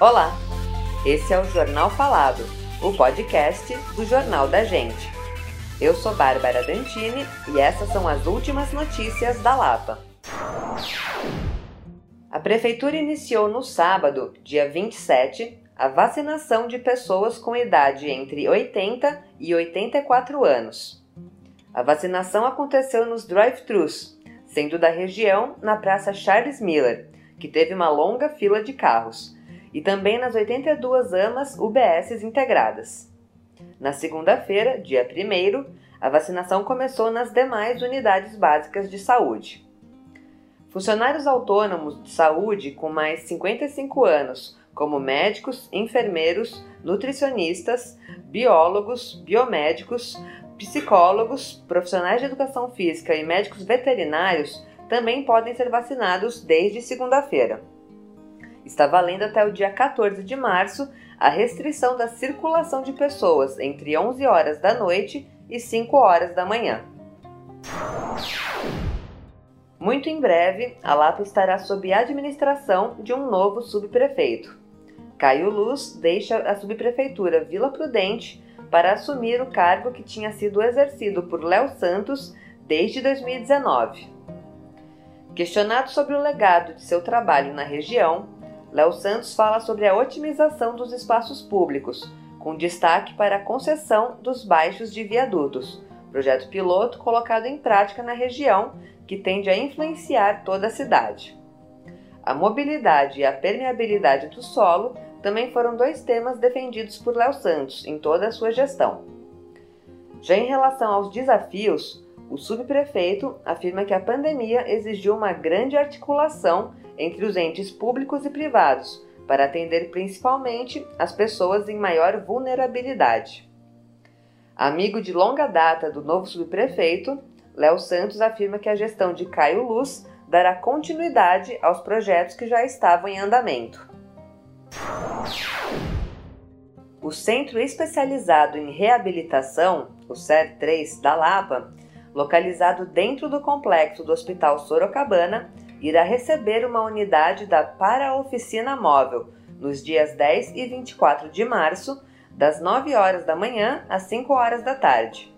Olá, esse é o Jornal Falado, o podcast do Jornal da Gente. Eu sou Bárbara Dantini e essas são as últimas notícias da Lapa. A Prefeitura iniciou no sábado, dia 27, a vacinação de pessoas com idade entre 80 e 84 anos. A vacinação aconteceu nos drive-thrus, sendo da região na Praça Charles Miller, que teve uma longa fila de carros e também nas 82 AMAs UBSs integradas. Na segunda-feira, dia 1, a vacinação começou nas demais unidades básicas de saúde. Funcionários autônomos de saúde com mais 55 anos, como médicos, enfermeiros, nutricionistas, biólogos, biomédicos, psicólogos, profissionais de educação física e médicos veterinários, também podem ser vacinados desde segunda-feira. Está valendo até o dia 14 de março a restrição da circulação de pessoas entre 11 horas da noite e 5 horas da manhã. Muito em breve, a Lapa estará sob a administração de um novo subprefeito. Caio Luz deixa a subprefeitura Vila Prudente para assumir o cargo que tinha sido exercido por Léo Santos desde 2019. Questionado sobre o legado de seu trabalho na região, Léo Santos fala sobre a otimização dos espaços públicos, com destaque para a concessão dos baixos de viadutos, projeto piloto colocado em prática na região que tende a influenciar toda a cidade. A mobilidade e a permeabilidade do solo também foram dois temas defendidos por Léo Santos em toda a sua gestão. Já em relação aos desafios, o subprefeito afirma que a pandemia exigiu uma grande articulação entre os entes públicos e privados, para atender principalmente as pessoas em maior vulnerabilidade. Amigo de longa data do novo subprefeito, Léo Santos afirma que a gestão de Caio Luz dará continuidade aos projetos que já estavam em andamento. O Centro Especializado em Reabilitação, o CER3 da Lapa, localizado dentro do complexo do Hospital Sorocabana, irá receber uma unidade da Para-Oficina Móvel nos dias 10 e 24 de março, das 9 horas da manhã às 5 horas da tarde.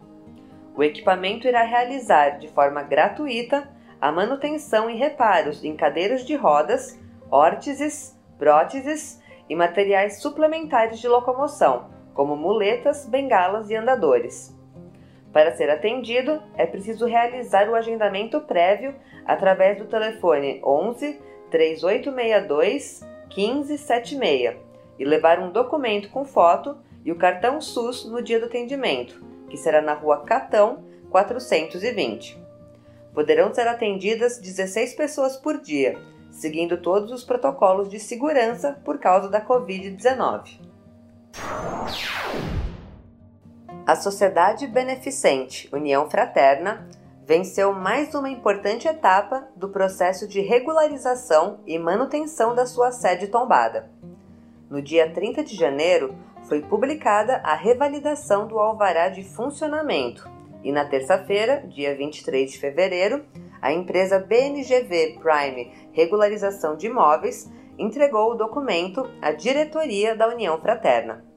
O equipamento irá realizar de forma gratuita a manutenção e reparos em cadeiras de rodas, órteses, próteses e materiais suplementares de locomoção, como muletas, bengalas e andadores. Para ser atendido, é preciso realizar o agendamento prévio através do telefone 11 3862 1576 e levar um documento com foto e o cartão SUS no dia do atendimento, que será na Rua Catão 420. Poderão ser atendidas 16 pessoas por dia, seguindo todos os protocolos de segurança por causa da Covid-19. A Sociedade Beneficente União Fraterna venceu mais uma importante etapa do processo de regularização e manutenção da sua sede tombada. No dia 30 de janeiro, foi publicada a revalidação do alvará de funcionamento e na terça-feira, dia 23 de fevereiro, a empresa BNGV Prime Regularização de Imóveis entregou o documento à diretoria da União Fraterna.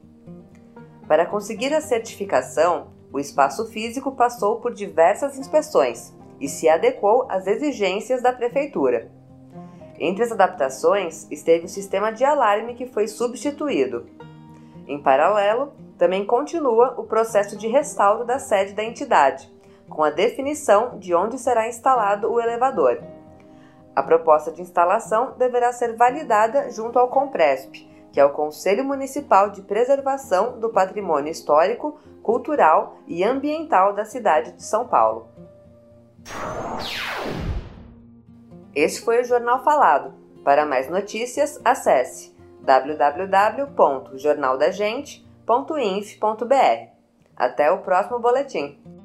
Para conseguir a certificação, o espaço físico passou por diversas inspeções e se adequou às exigências da prefeitura. Entre as adaptações esteve o sistema de alarme que foi substituído. Em paralelo, também continua o processo de restauro da sede da entidade, com a definição de onde será instalado o elevador. A proposta de instalação deverá ser validada junto ao Compresp, que é o Conselho Municipal de Preservação do Patrimônio Histórico, Cultural e Ambiental da cidade de São Paulo. Este foi o Jornal Falado. Para mais notícias, acesse www.jornaldagente.inf.br. Até o próximo boletim.